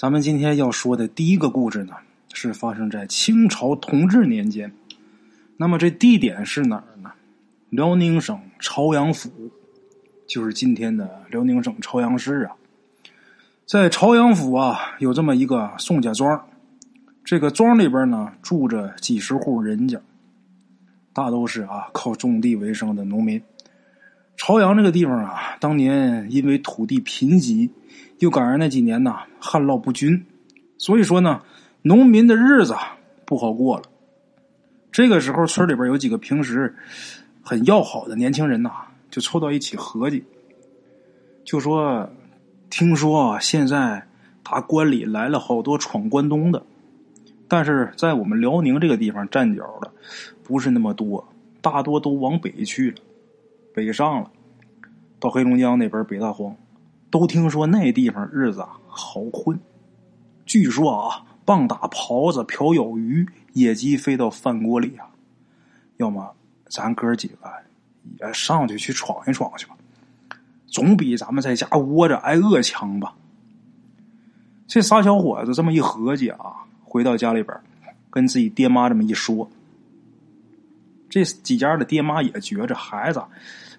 咱们今天要说的第一个故事呢，是发生在清朝同治年间。那么这地点是哪儿呢？辽宁省朝阳府，就是今天的辽宁省朝阳市啊。在朝阳府啊，有这么一个宋家庄，这个庄里边呢，住着几十户人家，大都是啊靠种地为生的农民。朝阳这个地方啊，当年因为土地贫瘠。又赶上那几年呐，旱涝不均，所以说呢，农民的日子不好过了。这个时候，村里边有几个平时很要好的年轻人呐，就凑到一起合计，就说：“听说现在打关里来了好多闯关东的，但是在我们辽宁这个地方站脚的不是那么多，大多都往北去了，北上了，到黑龙江那边北大荒。”都听说那地方日子好混，据说啊，棒打狍子、瓢舀鱼、野鸡飞到饭锅里啊。要么咱哥几个也上去去闯一闯去吧，总比咱们在家窝着挨饿强吧。这仨小伙子这么一合计啊，回到家里边，跟自己爹妈这么一说，这几家的爹妈也觉着孩子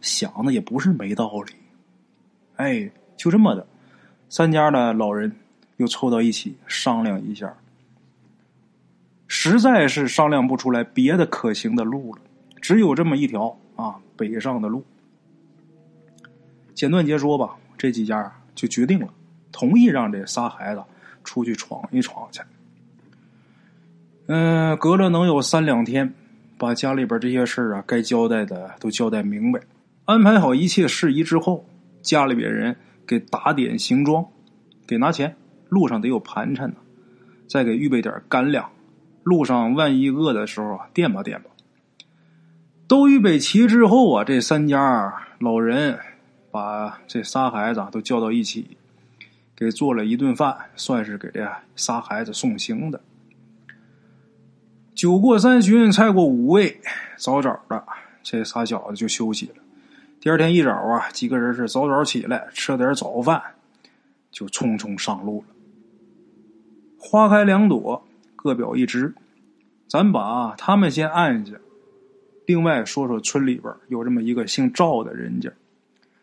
想的也不是没道理，哎。就这么的，三家的老人又凑到一起商量一下，实在是商量不出来别的可行的路了，只有这么一条啊，北上的路。简短截说吧，这几家就决定了，同意让这仨孩子出去闯一闯去。嗯，隔了能有三两天，把家里边这些事啊该交代的都交代明白，安排好一切事宜之后，家里边人。给打点行装，给拿钱，路上得有盘缠呢。再给预备点干粮，路上万一饿的时候啊，垫吧垫吧。都预备齐之后啊，这三家老人把这仨孩子都叫到一起，给做了一顿饭，算是给这仨孩子送行的。酒过三巡，菜过五味，早早的，这仨小子就休息了。第二天一早啊，几个人是早早起来，吃了点早饭，就匆匆上路了。花开两朵，各表一枝。咱把他们先按下。另外说说村里边有这么一个姓赵的人家，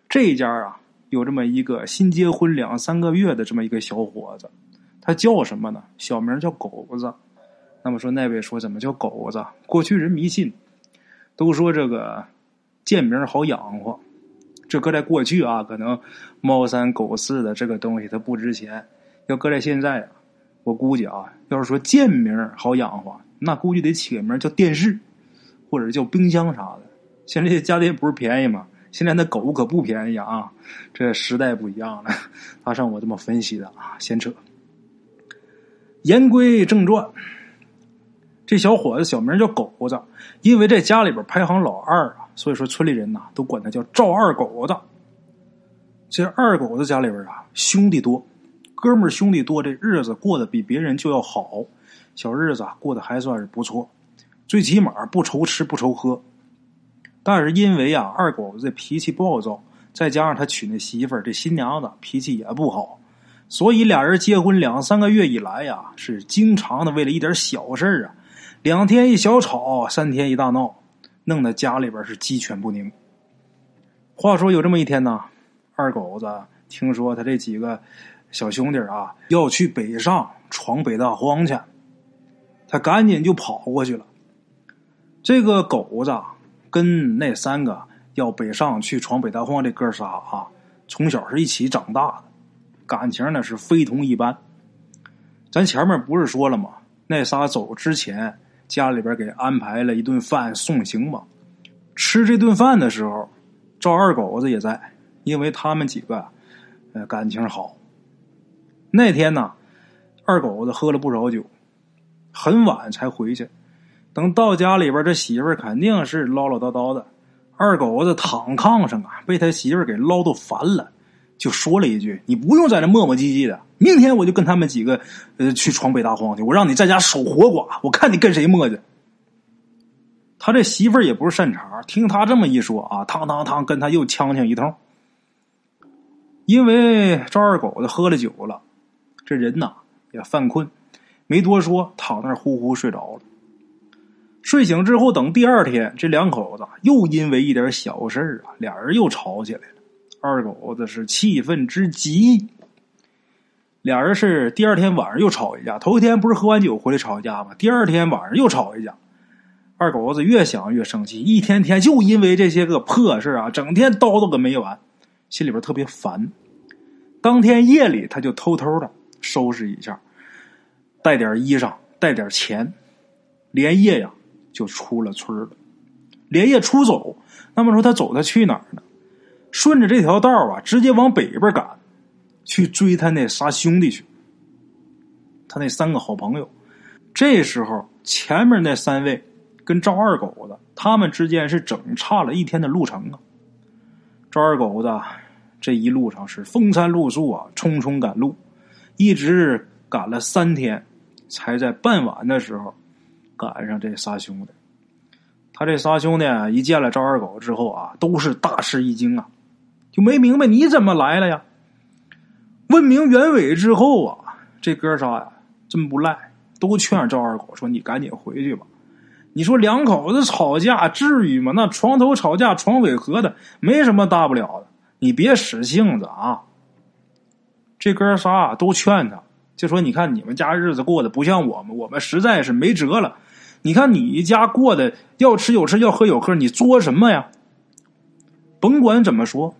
这家啊有这么一个新结婚两三个月的这么一个小伙子，他叫什么呢？小名叫狗子。那么说那位说怎么叫狗子？过去人迷信，都说这个。贱名好养活，这搁在过去啊，可能猫三狗四的这个东西它不值钱。要搁在现在啊，我估计啊，要是说贱名好养活，那估计得起个名叫电视，或者叫冰箱啥的。现在这家电不是便宜吗？现在那狗可不便宜啊，这时代不一样了。他让我这么分析的啊，闲扯。言归正传，这小伙子小名叫狗子，因为在家里边排行老二啊。所以说，村里人呐都管他叫赵二狗子。这二狗子家里边啊，兄弟多，哥们兄弟多，这日子过得比别人就要好，小日子过得还算是不错，最起码不愁吃不愁喝。但是因为啊，二狗子这脾气暴躁，再加上他娶那媳妇儿，这新娘子脾气也不好，所以俩人结婚两三个月以来呀，是经常的为了一点小事啊，两天一小吵，三天一大闹。弄得家里边是鸡犬不宁。话说有这么一天呢，二狗子听说他这几个小兄弟啊要去北上闯北大荒去，他赶紧就跑过去了。这个狗子跟那三个要北上去闯北大荒这哥仨啊，从小是一起长大的，感情呢是非同一般。咱前面不是说了吗？那仨走之前。家里边给安排了一顿饭送行嘛，吃这顿饭的时候，赵二狗子也在，因为他们几个呃感情好。那天呢，二狗子喝了不少酒，很晚才回去。等到家里边，这媳妇儿肯定是唠唠叨叨的。二狗子躺炕上啊，被他媳妇儿给唠叨烦了。就说了一句：“你不用在这磨磨唧唧的，明天我就跟他们几个呃去闯北大荒去。我让你在家守活寡，我看你跟谁磨去。”他这媳妇儿也不是善茬，听他这么一说啊，汤汤汤跟他又呛呛一通。因为赵二狗子喝了酒了，这人呐也犯困，没多说，躺那儿呼呼睡着了。睡醒之后，等第二天，这两口子又因为一点小事啊，俩人又吵起来了。二狗子是气愤之极，俩人是第二天晚上又吵一架。头一天不是喝完酒回来吵一架吗？第二天晚上又吵一架。二狗子越想越生气，一天天就因为这些个破事啊，整天叨叨个没完，心里边特别烦。当天夜里，他就偷偷的收拾一下，带点衣裳，带点钱，连夜呀就出了村了。连夜出走，那么说他走他去哪儿呢？顺着这条道啊，直接往北边赶，去追他那仨兄弟去。他那三个好朋友，这时候前面那三位。跟赵二狗子他们之间是整差了一天的路程啊！赵二狗子这一路上是风餐露宿啊，匆匆赶路，一直赶了三天，才在傍晚的时候赶上这仨兄弟。他这仨兄弟一见了赵二狗之后啊，都是大吃一惊啊，就没明白你怎么来了呀？问明原委之后啊，这哥仨呀真不赖，都劝赵二狗说：“你赶紧回去吧。”你说两口子吵架至于吗？那床头吵架床尾和的，没什么大不了的。你别使性子啊！这哥仨都劝他，就说：“你看你们家日子过得不像我们，我们实在是没辙了。你看你家过得要吃有吃，要喝有喝，你作什么呀？”甭管怎么说，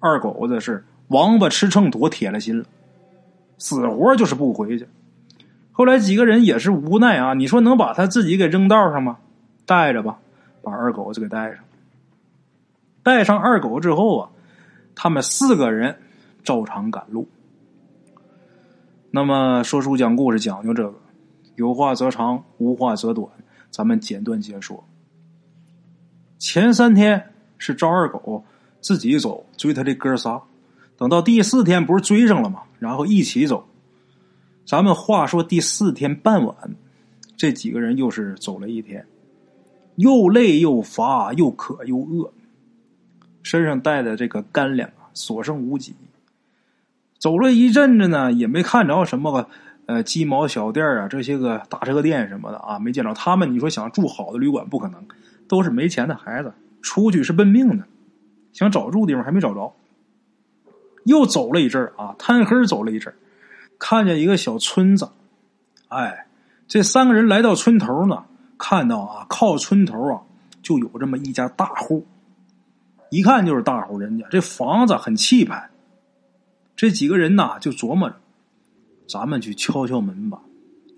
二狗子是王八吃秤砣，铁了心了，死活就是不回去。后来几个人也是无奈啊！你说能把他自己给扔道上吗？带着吧，把二狗子给带上。带上二狗之后啊，他们四个人照常赶路。那么说书讲故事讲究这个，有话则长，无话则短，咱们简短解说。前三天是赵二狗自己走追他这哥仨，等到第四天不是追上了吗？然后一起走。咱们话说第四天傍晚，这几个人又是走了一天，又累又乏，又渴又饿，身上带的这个干粮啊，所剩无几。走了一阵子呢，也没看着什么个呃鸡毛小店啊，这些个大车店什么的啊，没见着他们。你说想住好的旅馆不可能，都是没钱的孩子，出去是奔命的，想找住地方还没找着。又走了一阵啊，贪黑走了一阵看见一个小村子，哎，这三个人来到村头呢，看到啊，靠村头啊，就有这么一家大户，一看就是大户人家，这房子很气派。这几个人呐，就琢磨着，咱们去敲敲门吧，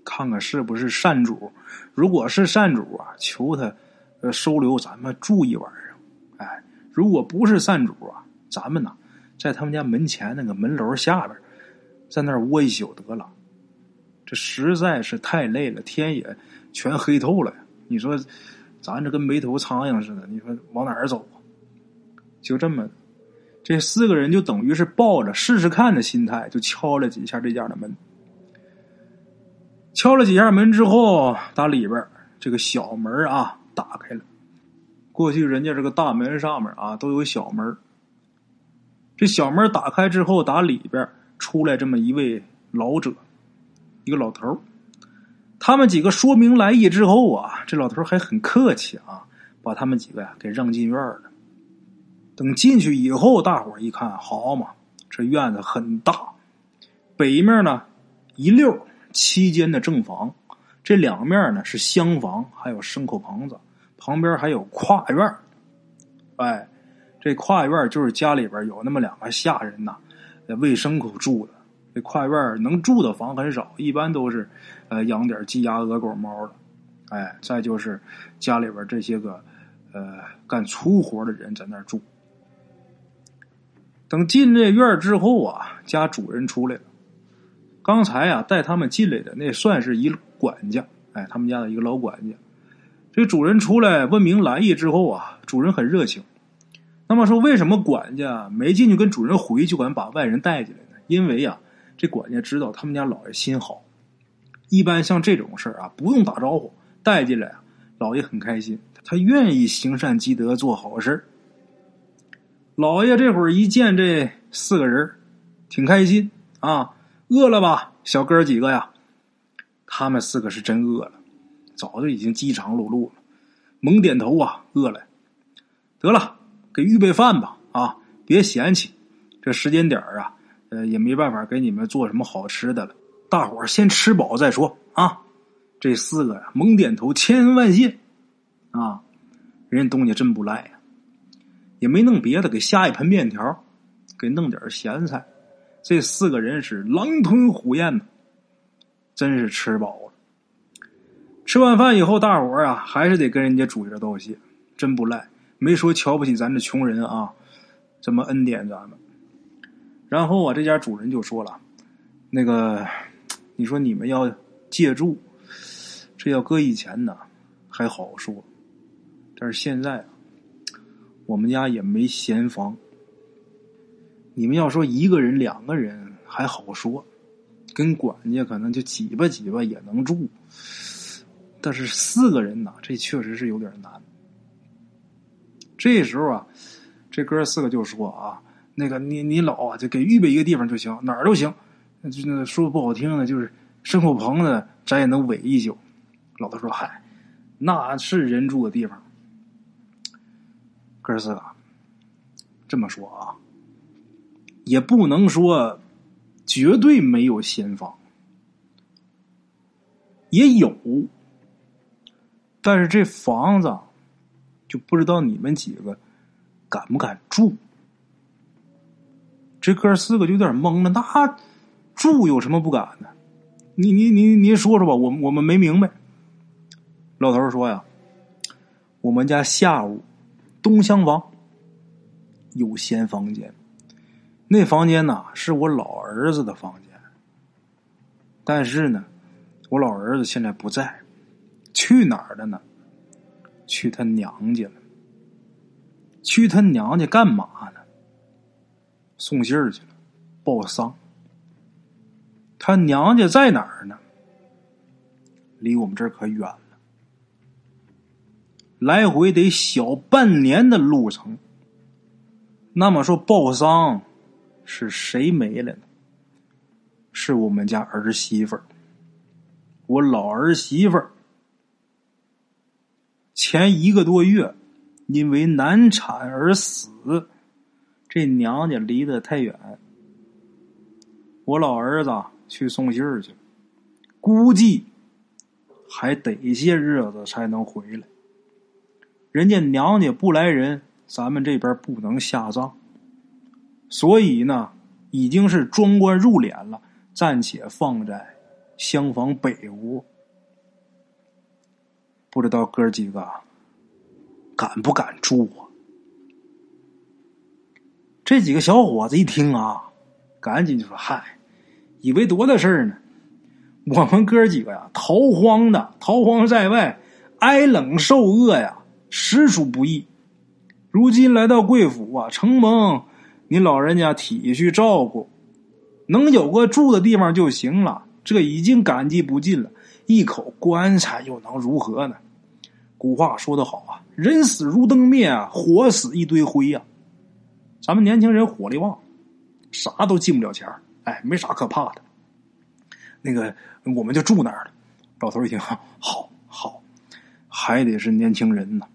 看看是不是善主。如果是善主啊，求他呃收留咱们住一晚上。如果不是善主啊，咱们呐，在他们家门前那个门楼下边。在那儿窝一宿得了，这实在是太累了，天也全黑透了！你说，咱这跟没头苍蝇似的，你说往哪儿走啊？就这么，这四个人就等于是抱着试试看的心态，就敲了几下这家的门。敲了几下门之后，打里边这个小门啊打开了。过去人家这个大门上面啊都有小门，这小门打开之后，打里边。出来这么一位老者，一个老头他们几个说明来意之后啊，这老头还很客气啊，把他们几个呀给让进院了。等进去以后，大伙一看，好嘛，这院子很大，北面呢一溜七间的正房，这两面呢是厢房，还有牲口棚子，旁边还有跨院哎，这跨院就是家里边有那么两个下人呐。喂牲口住的，这跨院能住的房很少，一般都是呃养点鸡鸭鹅狗猫的，哎，再就是家里边这些个呃干粗活的人在那儿住。等进这院之后啊，家主人出来了。刚才啊带他们进来的那算是一管家，哎，他们家的一个老管家。这主人出来问明来意之后啊，主人很热情。那么说，为什么管家没进去跟主人回就敢把外人带进来呢？因为呀，这管家知道他们家老爷心好，一般像这种事啊，不用打招呼带进来啊，老爷很开心，他愿意行善积德做好事老爷这会儿一见这四个人，挺开心啊，饿了吧？小哥几个呀，他们四个是真饿了，早就已经饥肠辘辘了，猛点头啊，饿了。得了，给预备饭吧，啊，别嫌弃，这时间点啊，呃，也没办法给你们做什么好吃的了。大伙儿先吃饱再说啊。这四个呀，猛点头，千恩万谢啊。人家东家真不赖呀，也没弄别的，给下一盆面条，给弄点咸菜。这四个人是狼吞虎咽的，真是吃饱。吃完饭以后，大伙儿啊还是得跟人家主人道谢，真不赖，没说瞧不起咱这穷人啊，这么恩典咱们。然后啊，这家主人就说了：“那个，你说你们要借住，这要搁以前呢还好说，但是现在啊，我们家也没闲房。”你们要说一个人、两个人还好说，跟管家可能就挤吧挤吧也能住，但是四个人呐，这确实是有点难。这时候啊，这哥四个就说啊：“那个你你老啊，就给预备一个地方就行，哪儿都行。就那说不好听的，就是牲口棚子，咱也能围一宿。”老头说：“嗨，那是人住的地方。”哥四个这么说啊。也不能说绝对没有闲房，也有，但是这房子就不知道你们几个敢不敢住。这哥四个就有点懵了，那住有什么不敢的？你你你你说说吧，我我们没明白。老头说呀，我们家下屋东厢房有闲房间。那房间呢，是我老儿子的房间。但是呢，我老儿子现在不在，去哪儿了呢？去他娘家了。去他娘家干嘛呢？送信儿去了，报丧。他娘家在哪儿呢？离我们这儿可远了，来回得小半年的路程。那么说报丧。是谁没了呢？是我们家儿媳妇儿，我老儿媳妇儿，前一个多月因为难产而死，这娘家离得太远，我老儿子去送信儿去了，估计还得些日子才能回来。人家娘家不来人，咱们这边不能下葬。所以呢，已经是装棺入殓了，暂且放在厢房北屋。不知道哥几个敢不敢住啊？这几个小伙子一听啊，赶紧就说：“嗨，以为多大事儿呢？我们哥几个呀，逃荒的，逃荒在外，挨冷受饿呀，实属不易。如今来到贵府啊，承蒙。”你老人家体恤照顾，能有个住的地方就行了，这已经感激不尽了。一口棺材又能如何呢？古话说得好啊，人死如灯灭啊，火死一堆灰呀。咱们年轻人火力旺，啥都进不了钱哎，没啥可怕的。那个，我们就住那儿了。老头一听，好好，还得是年轻人呢。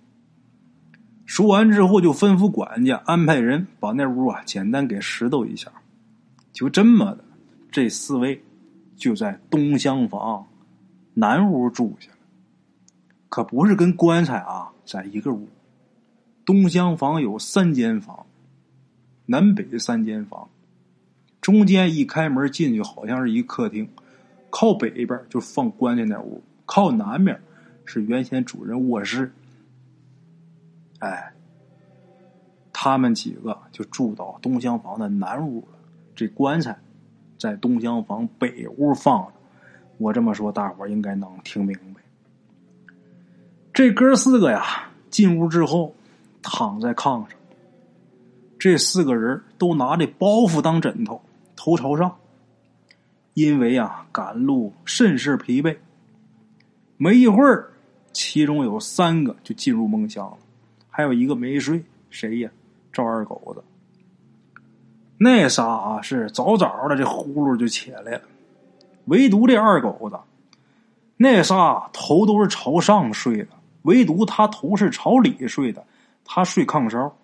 说完之后，就吩咐管家安排人把那屋啊简单给拾掇一下。就这么的，这四位就在东厢房南屋住下了。可不是跟棺材啊在一个屋。东厢房有三间房，南北三间房，中间一开门进去好像是一客厅，靠北边就放棺材那屋，靠南面是原先主人卧室。哎，他们几个就住到东厢房的南屋了。这棺材在东厢房北屋放着。我这么说，大伙应该能听明白。这哥四个呀，进屋之后躺在炕上。这四个人都拿这包袱当枕头，头朝上，因为啊赶路甚是疲惫。没一会儿，其中有三个就进入梦乡了。还有一个没睡，谁呀？赵二狗子。那仨啊是早早的这呼噜就起来了，唯独这二狗子，那仨头都是朝上睡的，唯独他头是朝里睡的。他睡炕梢，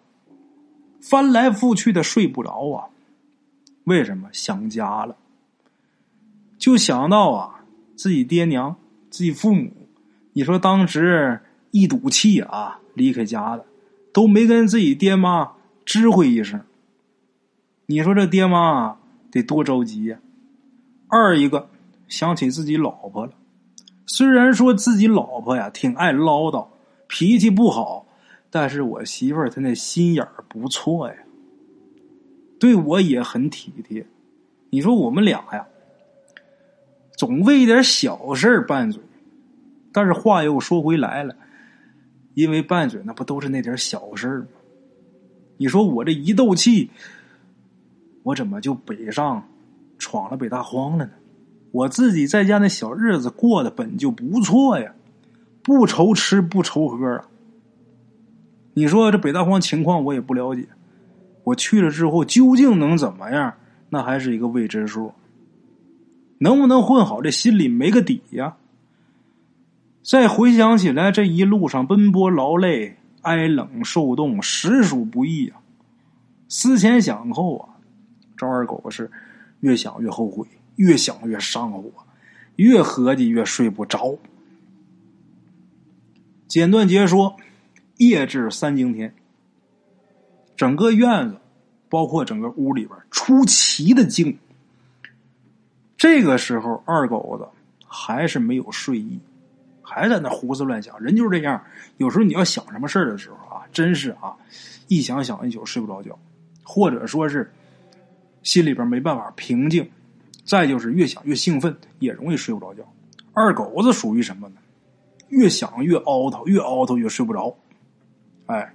翻来覆去的睡不着啊。为什么？想家了，就想到啊，自己爹娘、自己父母。你说当时一赌气啊，离开家的，都没跟自己爹妈知会一声。你说这爹妈得多着急呀！二一个想起自己老婆了，虽然说自己老婆呀挺爱唠叨，脾气不好，但是我媳妇儿她那心眼儿不错呀，对我也很体贴。你说我们俩呀，总为一点小事儿拌嘴，但是话又说回来了，因为拌嘴那不都是那点小事儿吗？你说我这一斗气。我怎么就北上闯了北大荒了呢？我自己在家那小日子过得本就不错呀，不愁吃不愁喝啊。你说这北大荒情况我也不了解，我去了之后究竟能怎么样？那还是一个未知数。能不能混好，这心里没个底呀。再回想起来，这一路上奔波劳累、挨冷受冻，实属不易啊。思前想后啊。赵二狗是越想越后悔，越想越上火，越合计越睡不着。简短截说，夜至三更天，整个院子，包括整个屋里边出奇的静。这个时候，二狗子还是没有睡意，还在那胡思乱想。人就是这样，有时候你要想什么事的时候啊，真是啊，一想想一宿睡不着觉，或者说是。心里边没办法平静，再就是越想越兴奋，也容易睡不着觉。二狗子属于什么呢？越想越凹头，越凹头越睡不着。哎，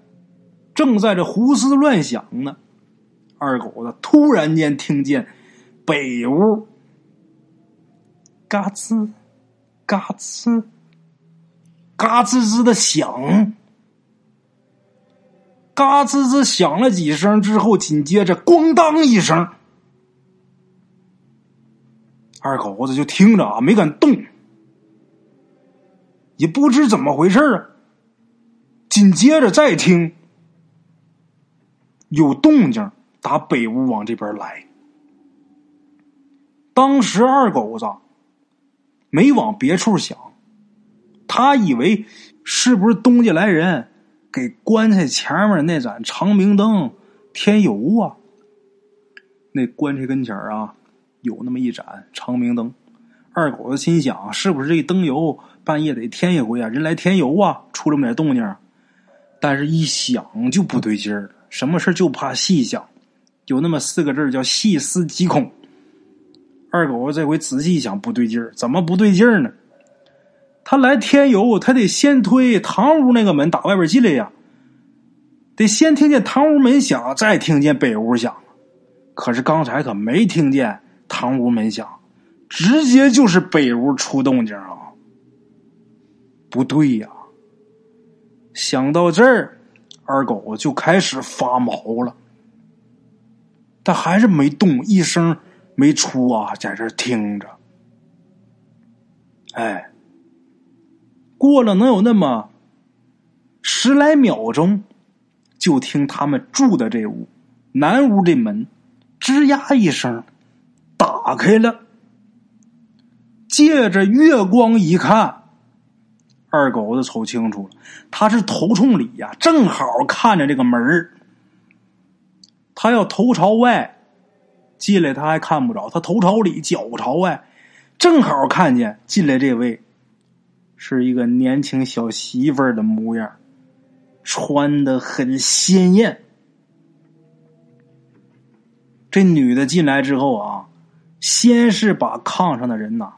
正在这胡思乱想呢，二狗子突然间听见北屋嘎吱嘎吱嘎吱吱的响，嘎吱吱响了几声之后，紧接着咣当一声。二狗子就听着啊，没敢动，也不知怎么回事啊。紧接着再听，有动静打北屋往这边来。当时二狗子没往别处想，他以为是不是东家来人给棺材前面那盏长明灯添油啊？那棺材跟前啊。有那么一盏长明灯，二狗子心想：是不是这灯油半夜得添一回啊？人来添油啊，出这么点动静。但是一想就不对劲儿，什么事就怕细想，有那么四个字叫细思极恐。二狗子这回仔细一想，不对劲儿，怎么不对劲儿呢？他来添油，他得先推堂屋那个门，打外边进来呀。得先听见堂屋门响，再听见北屋响。可是刚才可没听见。堂屋门响，直接就是北屋出动静啊！不对呀！想到这儿，二狗就开始发毛了。他还是没动，一声没出啊，在这听着。哎，过了能有那么十来秒钟，就听他们住的这屋南屋的门吱呀一声。打开了，借着月光一看，二狗子瞅清楚了，他是头冲里呀，正好看着这个门他要头朝外进来，他还看不着；他头朝里，脚朝外，正好看见进来这位是一个年轻小媳妇的模样，穿的很鲜艳。这女的进来之后啊。先是把炕上的人呐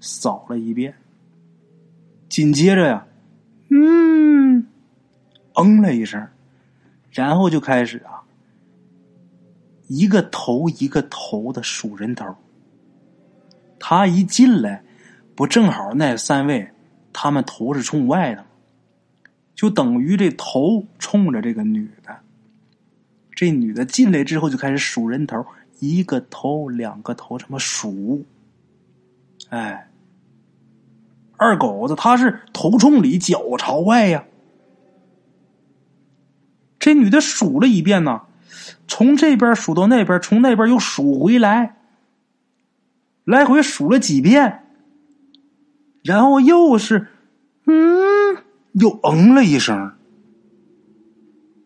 扫了一遍，紧接着呀，嗯，嗯了一声，然后就开始啊，一个头一个头的数人头。他一进来，不正好那三位，他们头是冲外的，就等于这头冲着这个女的。这女的进来之后，就开始数人头。一个头，两个头，这么数，哎，二狗子他是头冲里脚朝外呀。这女的数了一遍呢，从这边数到那边，从那边又数回来，来回数了几遍，然后又是嗯，又嗯了一声。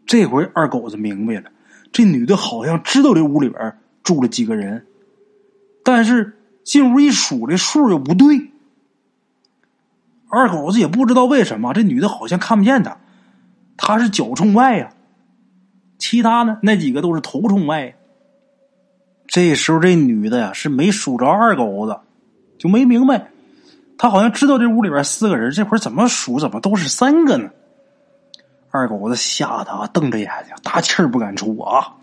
这回二狗子明白了，这女的好像知道这屋里边住了几个人，但是。进屋一数，这数又不对。二狗子也不知道为什么，这女的好像看不见他，他是脚冲外呀。其他呢，那几个都是头冲外。这时候，这女的呀是没数着二狗子，就没明白，他好像知道这屋里边四个人，这会儿怎么数怎么都是三个呢？二狗子吓得啊瞪着眼睛，大气儿不敢出啊。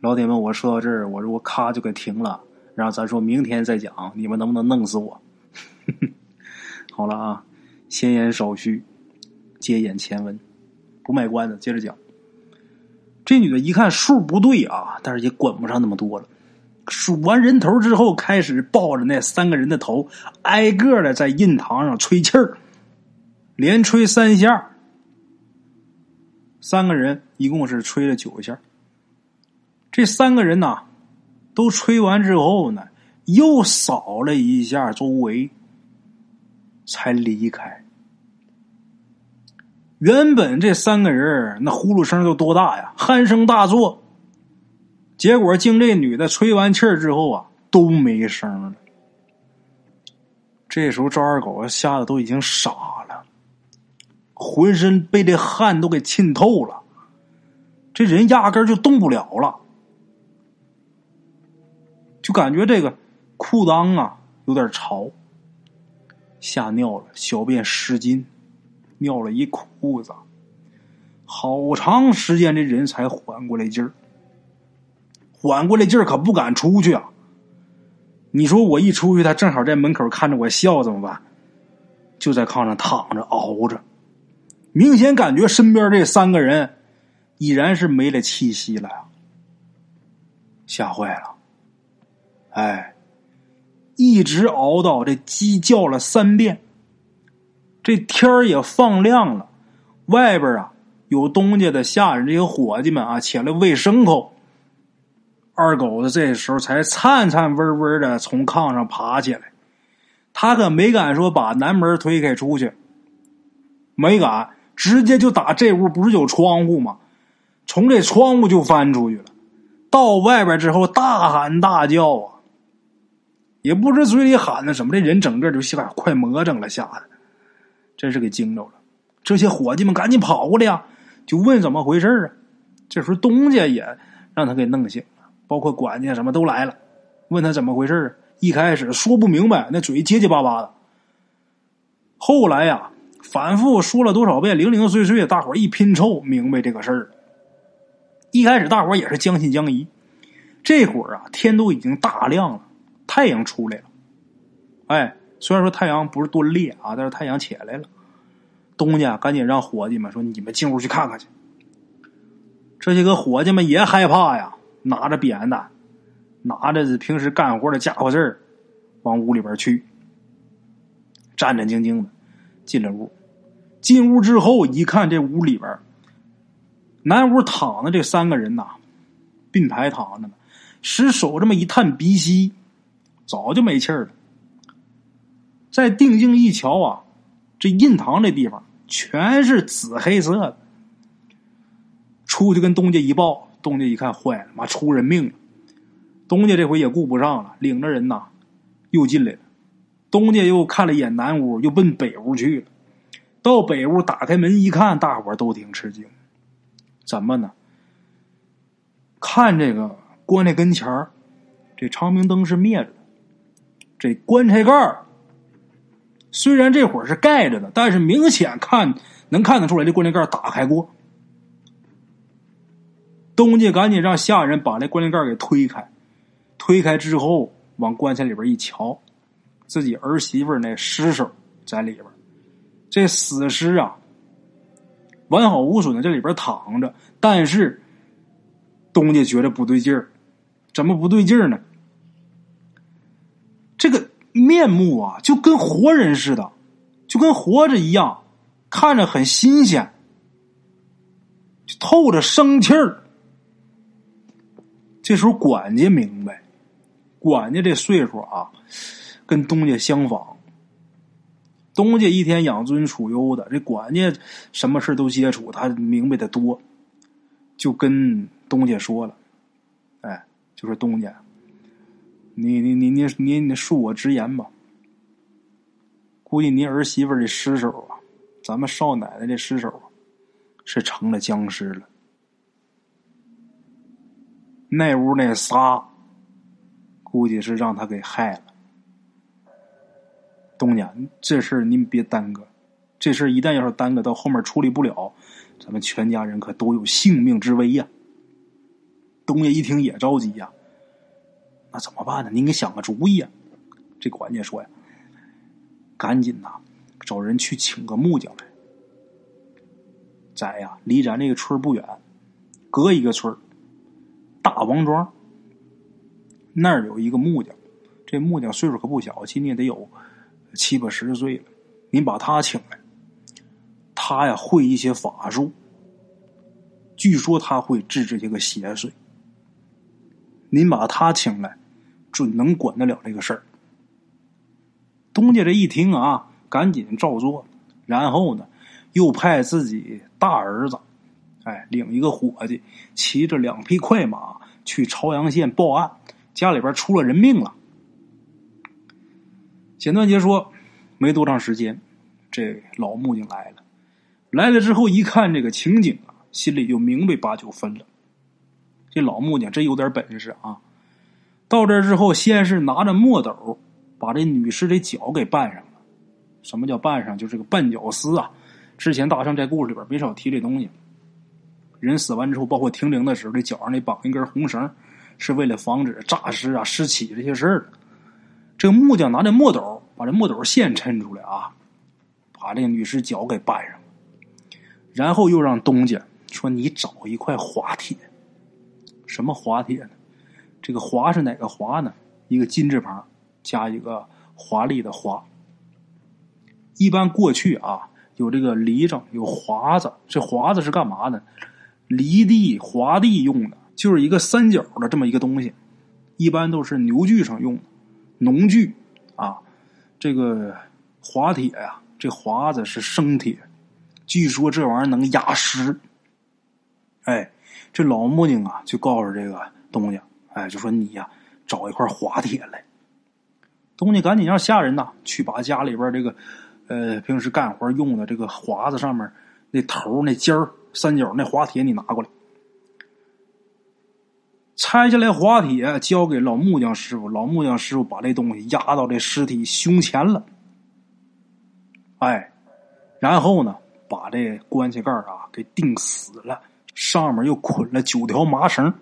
老铁们，我说到这儿，我如果咔就给停了。然后咱说明天再讲，你们能不能弄死我？好了啊，闲言少叙，接演前文，不卖关子，接着讲。这女的一看数不对啊，但是也管不上那么多了。数完人头之后，开始抱着那三个人的头，挨个的在印堂上吹气儿，连吹三下。三个人一共是吹了九下。这三个人呐。都吹完之后呢，又扫了一下周围，才离开。原本这三个人那呼噜声都多大呀，鼾声大作。结果经这女的吹完气儿之后啊，都没声了。这时候赵二狗吓得都已经傻了，浑身被这汗都给浸透了，这人压根就动不了了。就感觉这个裤裆啊有点潮，吓尿了，小便失禁，尿了一裤子，好长时间这人才缓过来劲儿。缓过来劲儿可不敢出去啊！你说我一出去，他正好在门口看着我笑，怎么办？就在炕上躺着熬着，明显感觉身边这三个人已然是没了气息了呀，吓坏了。哎，一直熬到这鸡叫了三遍，这天儿也放亮了。外边啊，有东家的下人，这些伙计们啊，起来喂牲口。二狗子这时候才颤颤巍巍的从炕上爬起来，他可没敢说把南门推开出去，没敢，直接就打这屋，不是有窗户吗？从这窗户就翻出去了。到外边之后，大喊大叫啊！也不知嘴里喊的什么，这人整个就吓快魔怔了，吓得真是给惊着了。这些伙计们赶紧跑过来呀，就问怎么回事啊。这时候东家也让他给弄醒了，包括管家什么都来了，问他怎么回事啊。一开始说不明白，那嘴结结巴巴的。后来呀，反复说了多少遍，零零碎碎，大伙一拼凑明白这个事儿。一开始大伙也是将信将疑，这会儿啊，天都已经大亮了。太阳出来了，哎，虽然说太阳不是多烈啊，但是太阳起来了。东家赶紧让伙计们说：“你们进屋去看看去。”这些个伙计们也害怕呀，拿着扁担，拿着平时干活的家伙事儿，往屋里边去。战战兢兢的进了屋。进屋之后一看，这屋里边南屋躺的这三个人呐，并排躺着呢，使手这么一探鼻息。早就没气儿了。再定睛一瞧啊，这印堂这地方全是紫黑色的。出去跟东家一报，东家一看坏了，妈出人命了。东家这回也顾不上了，领着人呐又进来了。东家又看了一眼南屋，又奔北屋去了。到北屋打开门一看，大伙都挺吃惊。怎么呢？看这个棺材跟前儿，这长明灯是灭着。这棺材盖儿虽然这会儿是盖着的，但是明显看能看得出来，这棺材盖打开过。东家赶紧让下人把那棺材盖给推开，推开之后往棺材里边一瞧，自己儿媳妇那尸首在里边。这死尸啊，完好无损的，这里边躺着。但是东家觉得不对劲儿，怎么不对劲儿呢？面目啊，就跟活人似的，就跟活着一样，看着很新鲜，就透着生气儿。这时候管家明白，管家这岁数啊，跟东家相仿。东家一天养尊处优的，这管家什么事都接触，他明白的多，就跟东家说了：“哎，就说东家。”你你你你你你恕我直言吧，估计你儿媳妇的尸首啊，咱们少奶奶的尸首是成了僵尸了。那屋那仨，估计是让他给害了。东家，这事儿您别耽搁，这事儿一旦要是耽搁到后面处理不了，咱们全家人可都有性命之危呀。东家一听也着急呀。怎么办呢？您给想个主意啊！这管家说呀：“赶紧呐，找人去请个木匠来。在呀，离咱这个村不远，隔一个村大王庄那儿有一个木匠。这木匠岁数可不小，今年得有七八十岁了。您把他请来，他呀会一些法术，据说他会治这些个邪祟。您把他请来。”准能管得了这个事儿。东家这一听啊，赶紧照做，然后呢，又派自己大儿子，哎，领一个伙计，骑着两匹快马去朝阳县报案，家里边出了人命了。简短截说，没多长时间，这老木匠来了，来了之后一看这个情景啊，心里就明白八九分了。这老木匠真有点本事啊。到这之后，先是拿着墨斗把这女尸的脚给绊上了。什么叫绊上？就这个绊脚丝啊。之前大圣在故事里边没少提这东西。人死完之后，包括停灵的时候，这脚上得绑一根红绳，是为了防止诈尸啊、尸起这些事儿。这个木匠拿着墨斗，把这墨斗线抻出来啊，把这个女尸脚给绊上，然后又让东家说：“你找一块滑铁，什么滑铁呢？”这个“华”是哪个“华”呢？一个金字旁加一个华丽的“华”。一般过去啊，有这个犁上，有华子。这华子是干嘛的？犁地、划地用的，就是一个三角的这么一个东西。一般都是牛具上用，农具啊。这个滑铁呀，这华子是生铁，据说这玩意儿能压实。哎，这老木匠啊，就告诉这个东家。哎，就说你呀，找一块滑铁来。东家赶紧让下人呐，去把家里边这个，呃，平时干活用的这个华子上面那头那尖儿三角那滑铁，你拿过来。拆下来滑铁，交给老木匠师傅。老木匠师傅把这东西压到这尸体胸前了。哎，然后呢，把这棺材盖啊给钉死了，上面又捆了九条麻绳。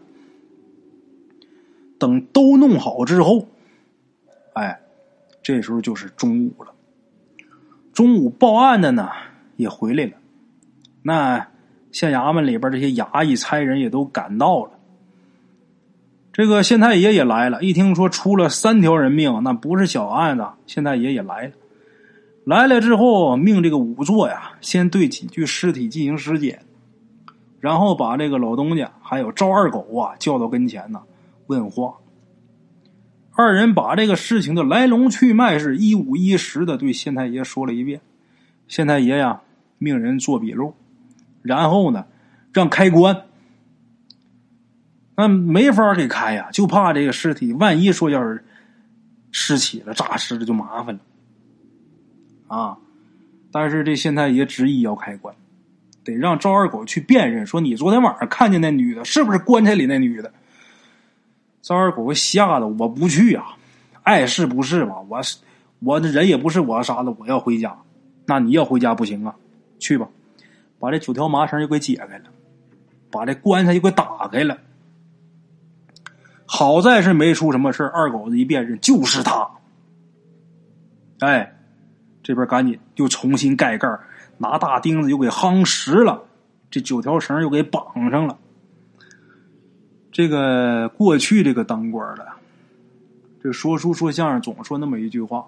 等都弄好之后，哎，这时候就是中午了。中午报案的呢也回来了，那县衙门里边这些衙役差人也都赶到了。这个县太爷也来了，一听说出了三条人命，那不是小案子，县太爷也来了。来了之后，命这个仵作呀，先对几具尸体进行尸检，然后把这个老东家还有赵二狗啊叫到跟前呢。问话，二人把这个事情的来龙去脉是一五一十的对县太爷说了一遍。县太爷呀，命人做笔录，然后呢，让开棺。那没法给开呀，就怕这个尸体万一说要是尸起了、诈尸了，就麻烦了。啊！但是这县太爷执意要开棺，得让赵二狗去辨认，说你昨天晚上看见那女的，是不是棺材里那女的？赵二狗吓得我不去啊，爱是不是吧？我是我的人也不是我杀的，我要回家。那你要回家不行啊，去吧，把这九条麻绳又给解开了，把这棺材又给打开了。好在是没出什么事二狗子一辨认就是他，哎，这边赶紧又重新盖盖拿大钉子又给夯实了，这九条绳又给绑上了。这个过去这个当官的，这说书说相声总说那么一句话，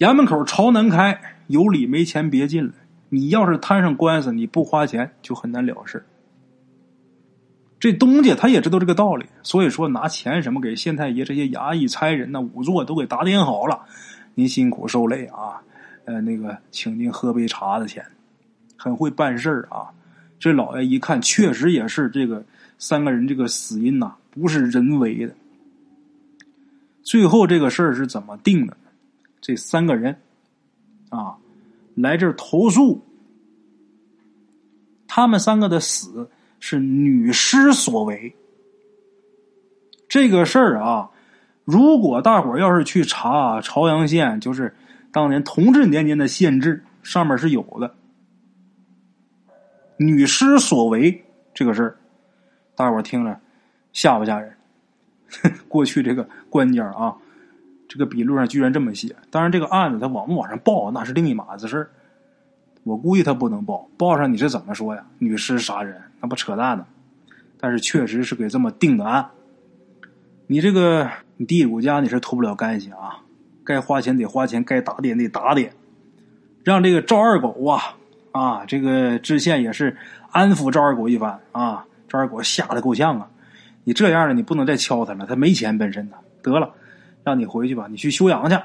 衙门口朝南开，有理没钱别进来。你要是摊上官司，你不花钱就很难了事。这东家他也知道这个道理，所以说拿钱什么给县太爷这些衙役、差人呐、仵作都给打点好了。您辛苦受累啊，呃，那个请您喝杯茶的钱，很会办事儿啊。这老爷一看，确实也是这个三个人这个死因呐，不是人为的。最后这个事儿是怎么定的？这三个人啊，来这儿投诉，他们三个的死是女尸所为。这个事儿啊，如果大伙儿要是去查朝阳县，就是当年同治年间的县志，上面是有的。女尸所为这个事儿，大伙儿听着吓不吓人？过去这个官家啊。这个笔录上居然这么写，当然这个案子他往不往上报那是另一码子事儿。我估计他不能报，报上你是怎么说呀？女尸杀人，那不扯淡呢？但是确实是给这么定的案。你这个你地主家你是脱不了干系啊，该花钱得花钱，该打点得打点，让这个赵二狗啊啊，这个知县也是安抚赵二狗一番啊。赵二狗吓得够呛啊！你这样的你不能再敲他了，他没钱本身呢，得了。让你回去吧，你去休养去，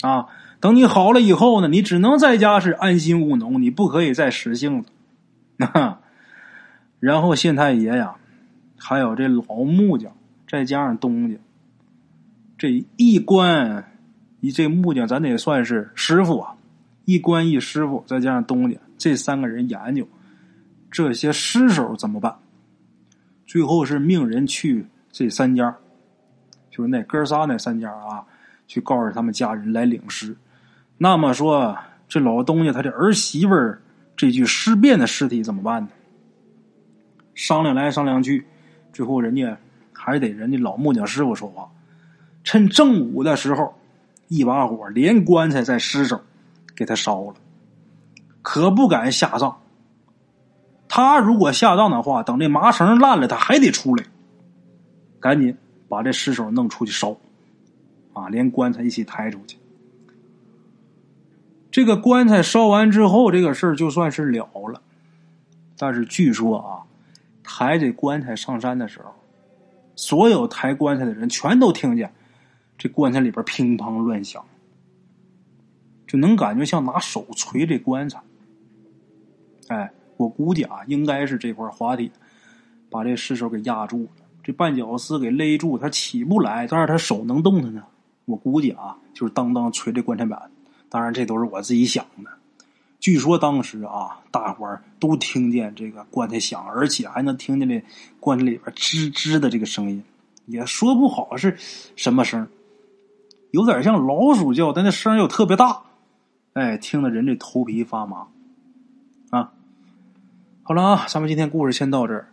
啊，等你好了以后呢，你只能在家是安心务农，你不可以再使性子。然后县太爷呀，还有这老木匠，再加上东家，这一关一这木匠，咱得算是师傅啊，一关一师傅，再加上东家，这三个人研究这些尸首怎么办，最后是命人去这三家。就是那哥仨那三家啊，去告诉他们家人来领尸。那么说，这老东家他这儿媳妇儿这具尸变的尸体怎么办呢？商量来商量去，最后人家还得人家老木匠师傅说话。趁正午的时候，一把火连棺材在尸首给他烧了，可不敢下葬。他如果下葬的话，等这麻绳烂了，他还得出来，赶紧。把这尸首弄出去烧，啊，连棺材一起抬出去。这个棺材烧完之后，这个事儿就算是了了。但是据说啊，抬这棺材上山的时候，所有抬棺材的人全都听见这棺材里边乒乓乱响，就能感觉像拿手捶这棺材。哎，我估计啊，应该是这块滑铁把这尸首给压住了。这绊脚丝给勒住，他起不来，但是他手能动弹呢。我估计啊，就是当当捶这棺材板。当然，这都是我自己想的。据说当时啊，大伙儿都听见这个棺材响，而且还能听见这棺材里边吱吱的这个声音，也说不好是什么声，有点像老鼠叫，但那声又特别大，哎，听得人这头皮发麻。啊，好了啊，咱们今天故事先到这儿。